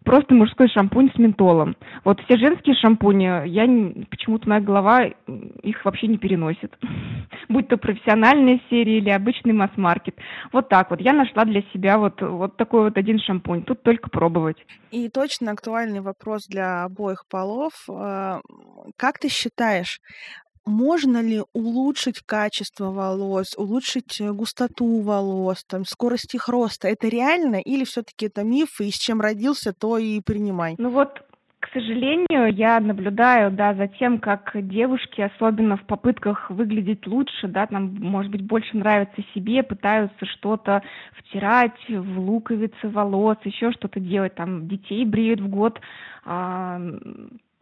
просто мужской шампунь с ментолом. Вот все женские шампуни, я почему-то моя голова их вообще не переносит. (laughs) Будь то профессиональная серия или обычный масс-маркет. Вот так вот. Я нашла для себя вот, вот такой вот один шампунь. Тут только пробовать. И точно актуальный вопрос для обоих полов. Э, как ты считаешь, можно ли улучшить качество волос, улучшить э, густоту волос, там, скорость их роста? Это реально или все-таки это миф, и с чем родился, то и принимай? Ну вот, к сожалению, я наблюдаю, да, за тем, как девушки, особенно в попытках выглядеть лучше, да, там, может быть, больше нравится себе, пытаются что-то втирать в луковицы волос, еще что-то делать, там, детей бреют в год, а,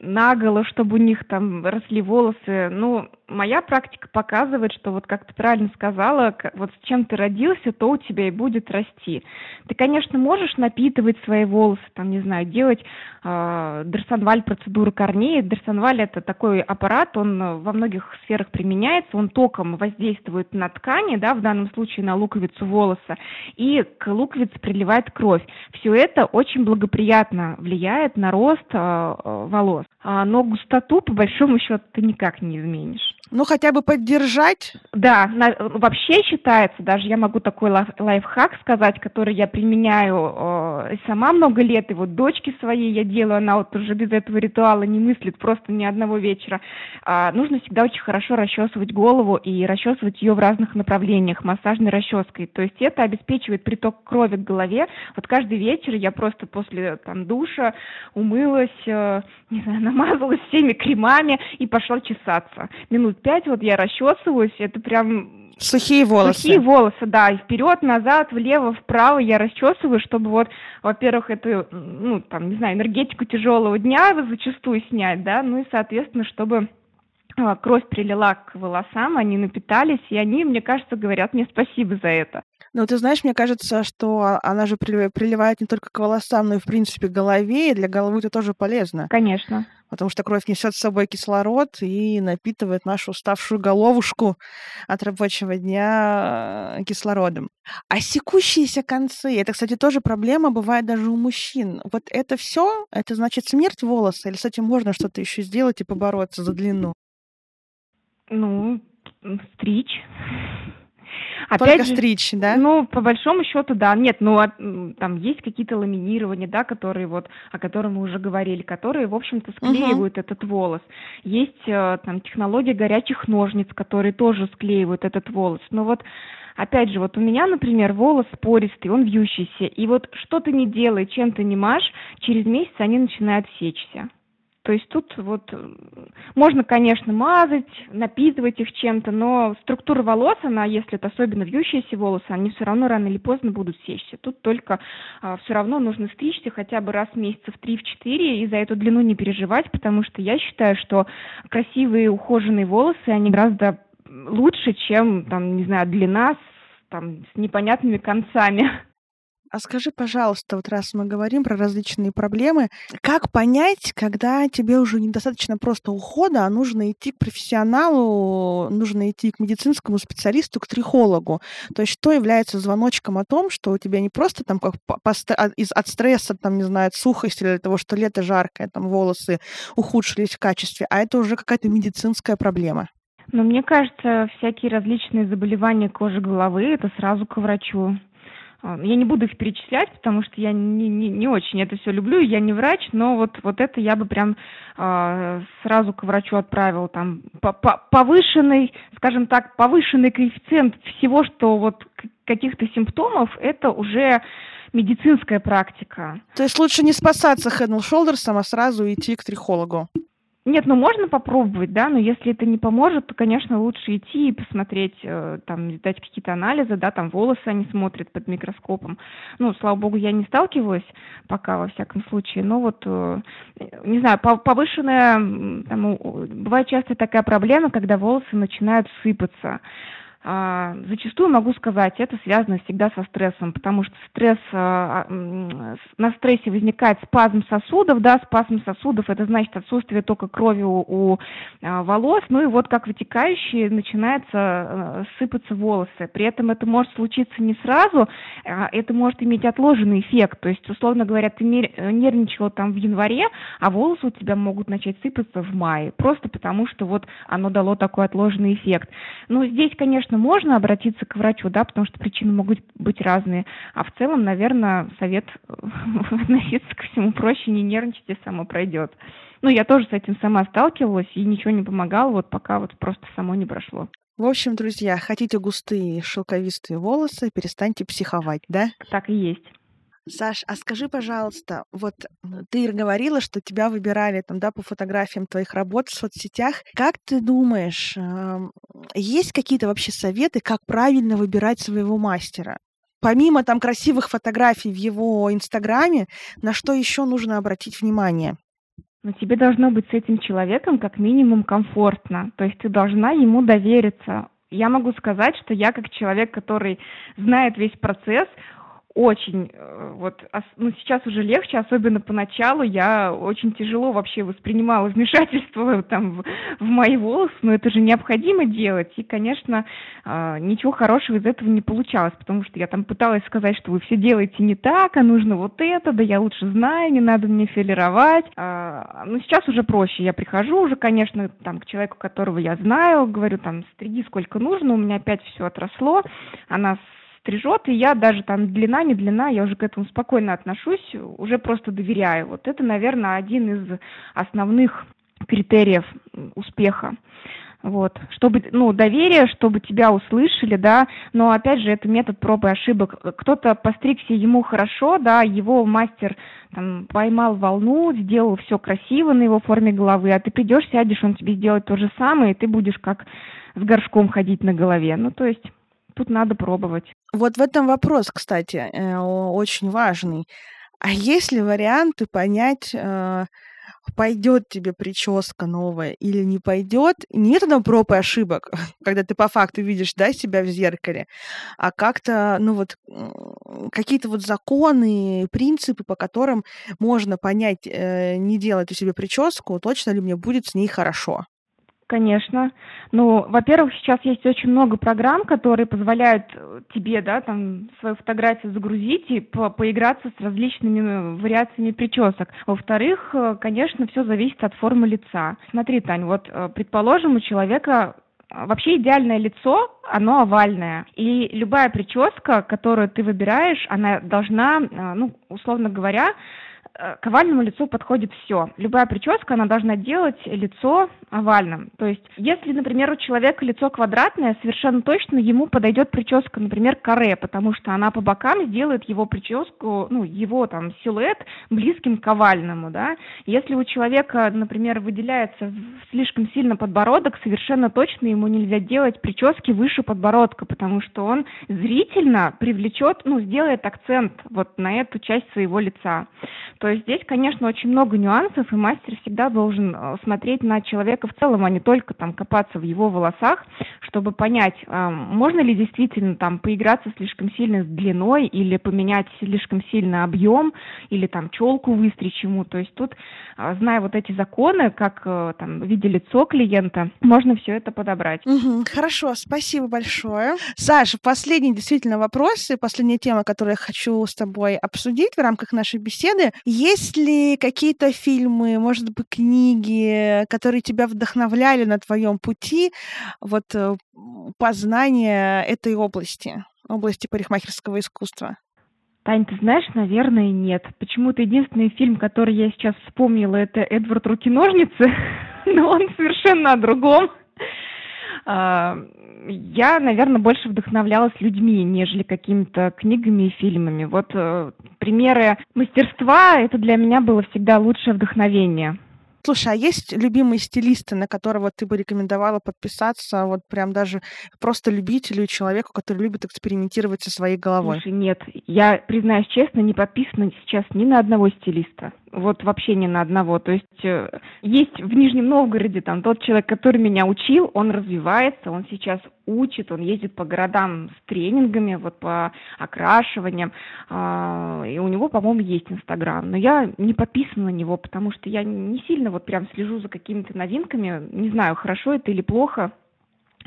наголо, чтобы у них там росли волосы. Ну, моя практика показывает, что вот как ты правильно сказала, вот с чем ты родился, то у тебя и будет расти. Ты, конечно, можешь напитывать свои волосы, там, не знаю, делать э, дерсонваль процедуру корней. Дерсонваль это такой аппарат, он во многих сферах применяется, он током воздействует на ткани, да, в данном случае на луковицу волоса, и к луковице приливает кровь. Все это очень благоприятно влияет на рост э, волос. А, но густоту, по большому счету, ты никак не изменишь. Ну, хотя бы поддержать. Да, на, вообще считается, даже я могу такой лайф, лайфхак сказать, который я применяю э, сама много лет, и вот дочке своей я делаю, она вот уже без этого ритуала не мыслит просто ни одного вечера. Э, нужно всегда очень хорошо расчесывать голову и расчесывать ее в разных направлениях массажной расческой. То есть это обеспечивает приток крови к голове. Вот каждый вечер я просто после там, душа умылась, э, не знаю, (laughs) намазалась всеми кремами и пошла чесаться. Минут пять вот я расчесываюсь, это прям Сухие волосы. Сухие волосы, да, и вперед, назад, влево, вправо я расчесываю, чтобы вот, во-первых, это, ну, там, не знаю, энергетику тяжелого дня зачастую снять, да, ну и, соответственно, чтобы а, кровь прилила к волосам, они напитались, и они, мне кажется, говорят мне спасибо за это. Ну, ты знаешь, мне кажется, что она же приливает не только к волосам, но и, в принципе, к голове, и для головы это тоже полезно. Конечно потому что кровь несет с собой кислород и напитывает нашу уставшую головушку от рабочего дня э, кислородом. А секущиеся концы, это, кстати, тоже проблема бывает даже у мужчин. Вот это все, это значит смерть волоса, или с этим можно что-то еще сделать и побороться за длину? Ну, стричь. Опять Только же, стричь, да? Ну, по большому счету, да. Нет, ну, а, там есть какие-то ламинирования, да, которые вот, о которых мы уже говорили, которые, в общем-то, склеивают uh-huh. этот волос. Есть э, там технология горячих ножниц, которые тоже склеивают этот волос. Но вот Опять же, вот у меня, например, волос пористый, он вьющийся, и вот что ты не делай, чем ты не машь, через месяц они начинают сечься. То есть тут вот э, можно, конечно, мазать, напитывать их чем-то, но структура волос, она, если это особенно вьющиеся волосы, они все равно рано или поздно будут сечься. Тут только а, все равно нужно стричься хотя бы раз в месяц в 3-4 и за эту длину не переживать, потому что я считаю, что красивые ухоженные волосы, они гораздо лучше, чем, там, не знаю, длина с, там, с непонятными концами. А скажи, пожалуйста, вот раз мы говорим про различные проблемы, как понять, когда тебе уже недостаточно просто ухода, а нужно идти к профессионалу, нужно идти к медицинскому специалисту, к трихологу? То есть что является звоночком о том, что у тебя не просто там как а, из, от стресса, там, не знаю, от сухости или того, что лето жаркое, там волосы ухудшились в качестве, а это уже какая-то медицинская проблема? Но мне кажется, всякие различные заболевания кожи головы – это сразу к врачу. Я не буду их перечислять, потому что я не, не, не очень это все люблю, я не врач, но вот, вот это я бы прям э, сразу к врачу отправил. Там по, по, повышенный, скажем так, повышенный коэффициент всего, что вот каких-то симптомов, это уже медицинская практика. То есть лучше не спасаться Head Shoulders, а сразу идти к трихологу? Нет, ну можно попробовать, да, но если это не поможет, то, конечно, лучше идти и посмотреть, э, там, дать какие-то анализы, да, там волосы они смотрят под микроскопом. Ну, слава богу, я не сталкивалась пока, во всяком случае, но вот, э, не знаю, повышенная, там, бывает часто такая проблема, когда волосы начинают сыпаться. А, зачастую могу сказать, это связано всегда со стрессом, потому что стресс, а, на стрессе возникает спазм сосудов, да, спазм сосудов, это значит отсутствие тока крови у, у а, волос, ну и вот как вытекающие начинается сыпаться волосы. При этом это может случиться не сразу, это может иметь отложенный эффект, то есть, условно говоря, ты нервничала там в январе, а волосы у тебя могут начать сыпаться в мае, просто потому что вот оно дало такой отложенный эффект. Ну, здесь, конечно, конечно, можно обратиться к врачу, да, потому что причины могут быть разные. А в целом, наверное, совет (laughs) относиться ко всему проще, не нервничать, само пройдет. Ну, я тоже с этим сама сталкивалась, и ничего не помогало, вот пока вот просто само не прошло. В общем, друзья, хотите густые шелковистые волосы, перестаньте психовать, да? Так и есть. Саш, а скажи, пожалуйста, вот ты говорила, что тебя выбирали там, да, по фотографиям твоих работ в соцсетях. Как ты думаешь, есть какие-то вообще советы, как правильно выбирать своего мастера? Помимо там красивых фотографий в его инстаграме, на что еще нужно обратить внимание? Но тебе должно быть с этим человеком как минимум комфортно. То есть ты должна ему довериться. Я могу сказать, что я как человек, который знает весь процесс, очень, э, вот, ну, сейчас уже легче, особенно поначалу, я очень тяжело вообще воспринимала вмешательство (laughs) там в, в мои волосы, но это же необходимо делать, и, конечно, а, ничего хорошего из этого не получалось, потому что я там пыталась сказать, что вы все делаете не так, а нужно вот это, да я лучше знаю, не надо мне филировать, а, ну, сейчас уже проще, я прихожу уже, конечно, там, к человеку, которого я знаю, говорю, там, стриги сколько нужно, у меня опять все отросло, она стрижет, и я даже там длина, не длина, я уже к этому спокойно отношусь, уже просто доверяю. Вот это, наверное, один из основных критериев успеха. Вот, чтобы, ну, доверие, чтобы тебя услышали, да, но опять же, это метод пробы и ошибок. Кто-то постригся ему хорошо, да, его мастер там поймал волну, сделал все красиво на его форме головы, а ты придешь, сядешь, он тебе сделает то же самое, и ты будешь как с горшком ходить на голове. Ну, то есть тут надо пробовать. Вот в этом вопрос, кстати, э, очень важный. А есть ли варианты понять, э, пойдет тебе прическа новая или не пойдет? Не методом проб и ошибок, (laughs) когда ты по факту видишь да, себя в зеркале, а как-то, ну вот, какие-то вот законы, принципы, по которым можно понять, э, не делать у себя прическу, точно ли мне будет с ней хорошо. Конечно. Ну, во-первых, сейчас есть очень много программ, которые позволяют э, тебе, да, там, свою фотографию загрузить и по поиграться с различными э, вариациями причесок. Во-вторых, э, конечно, все зависит от формы лица. Смотри, Тань, вот, предположим, у человека Вообще идеальное лицо, оно овальное. И любая прическа, которую ты выбираешь, она должна, ну, условно говоря, к овальному лицу подходит все. Любая прическа, она должна делать лицо овальным. То есть, если, например, у человека лицо квадратное, совершенно точно ему подойдет прическа, например, каре, потому что она по бокам сделает его прическу, ну, его там силуэт близким к овальному, да. Если у человека, например, выделяется слишком сильно подбородок, совершенно точно ему нельзя делать прически выше подбородка, потому что он зрительно привлечет, ну, сделает акцент вот на эту часть своего лица. То есть здесь, конечно, очень много нюансов, и мастер всегда должен э, смотреть на человека в целом, а не только там копаться в его волосах, чтобы понять, э, можно ли действительно там поиграться слишком сильно с длиной или поменять слишком сильно объем, или там челку выстричь ему. То есть тут, э, зная вот эти законы, как там видя лицо клиента, можно все это подобрать. Угу, хорошо, спасибо большое. Саша, последний действительно вопрос и последняя тема, которую я хочу с тобой обсудить в рамках нашей беседы. Есть ли какие-то фильмы, может быть, книги, которые тебя вдохновляли на твоем пути вот э, познания этой области, области парикмахерского искусства? Тань, ты знаешь, наверное, нет. Почему-то единственный фильм, который я сейчас вспомнила, это «Эдвард Руки-ножницы», (laughs) но он совершенно о другом. А, я, наверное, больше вдохновлялась людьми, нежели какими-то книгами и фильмами. Вот э, примеры мастерства, это для меня было всегда лучшее вдохновение. Слушай, а есть любимые стилисты, на которого ты бы рекомендовала подписаться, вот прям даже просто любителю, человеку, который любит экспериментировать со своей головой? Слушай, нет, я, признаюсь честно, не подписана сейчас ни на одного стилиста. Вот вообще ни на одного. То есть э, есть в Нижнем Новгороде там тот человек, который меня учил, он развивается, он сейчас учит, он ездит по городам с тренингами, вот по окрашиваниям, а, и у него, по-моему, есть Инстаграм, но я не подписана на него, потому что я не сильно вот прям слежу за какими-то новинками, не знаю, хорошо это или плохо,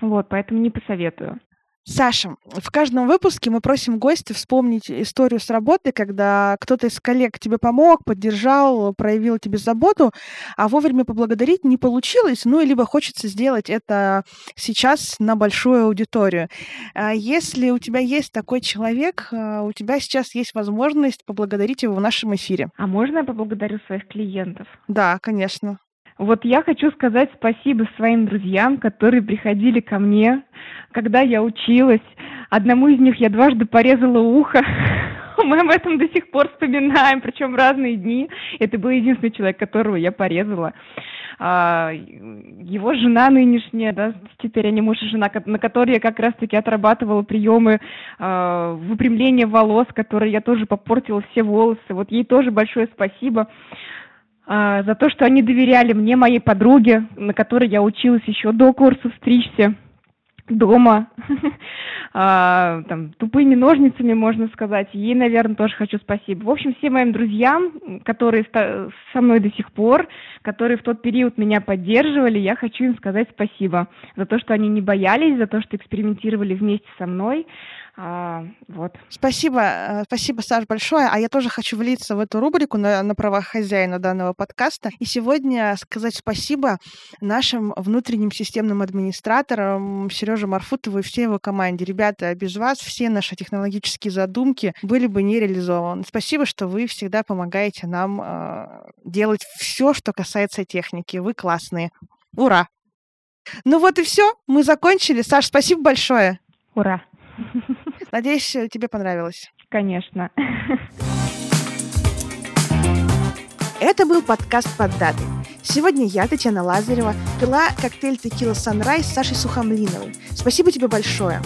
вот, поэтому не посоветую. Саша, в каждом выпуске мы просим гостя вспомнить историю с работы, когда кто-то из коллег тебе помог, поддержал, проявил тебе заботу, а вовремя поблагодарить не получилось, ну, либо хочется сделать это сейчас на большую аудиторию. А если у тебя есть такой человек, а, у тебя сейчас есть возможность поблагодарить его в нашем эфире. А можно я поблагодарю своих клиентов? Да, конечно. Вот я хочу сказать спасибо своим друзьям, которые приходили ко мне, когда я училась. Одному из них я дважды порезала ухо. (laughs) Мы об этом до сих пор вспоминаем, причем разные дни. Это был единственный человек, которого я порезала. А, его жена нынешняя, да, теперь они муж и жена, на которой я как раз-таки отрабатывала приемы а, выпрямления волос, которые я тоже попортила все волосы. Вот ей тоже большое спасибо. А, за то, что они доверяли мне, моей подруге, на которой я училась еще до курса стричься дома, (laughs) а, там, тупыми ножницами, можно сказать. Ей, наверное, тоже хочу спасибо. В общем, всем моим друзьям, которые со мной до сих пор, которые в тот период меня поддерживали, я хочу им сказать спасибо за то, что они не боялись, за то, что экспериментировали вместе со мной, а, вот. Спасибо, э, спасибо, Саш, большое. А я тоже хочу влиться в эту рубрику на, на правах хозяина данного подкаста. И сегодня сказать спасибо нашим внутренним системным администраторам Сереже Марфутову и всей его команде. Ребята, без вас все наши технологические задумки были бы не реализованы. Спасибо, что вы всегда помогаете нам э, делать все, что касается техники. Вы классные. Ура! Ну вот и все, мы закончили. Саш, спасибо большое. Ура! Надеюсь, э, тебе понравилось. Конечно. Это был подкаст под датой. Сегодня я, Татьяна Лазарева, пила коктейль текила Sunrise с Сашей Сухомлиновой. Спасибо тебе большое.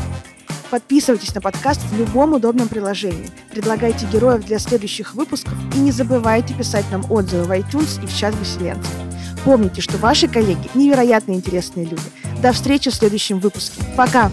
Подписывайтесь на подкаст в любом удобном приложении. Предлагайте героев для следующих выпусков и не забывайте писать нам отзывы в iTunes и в чат выселенцев. Помните, что ваши коллеги невероятно интересные люди. До встречи в следующем выпуске. Пока!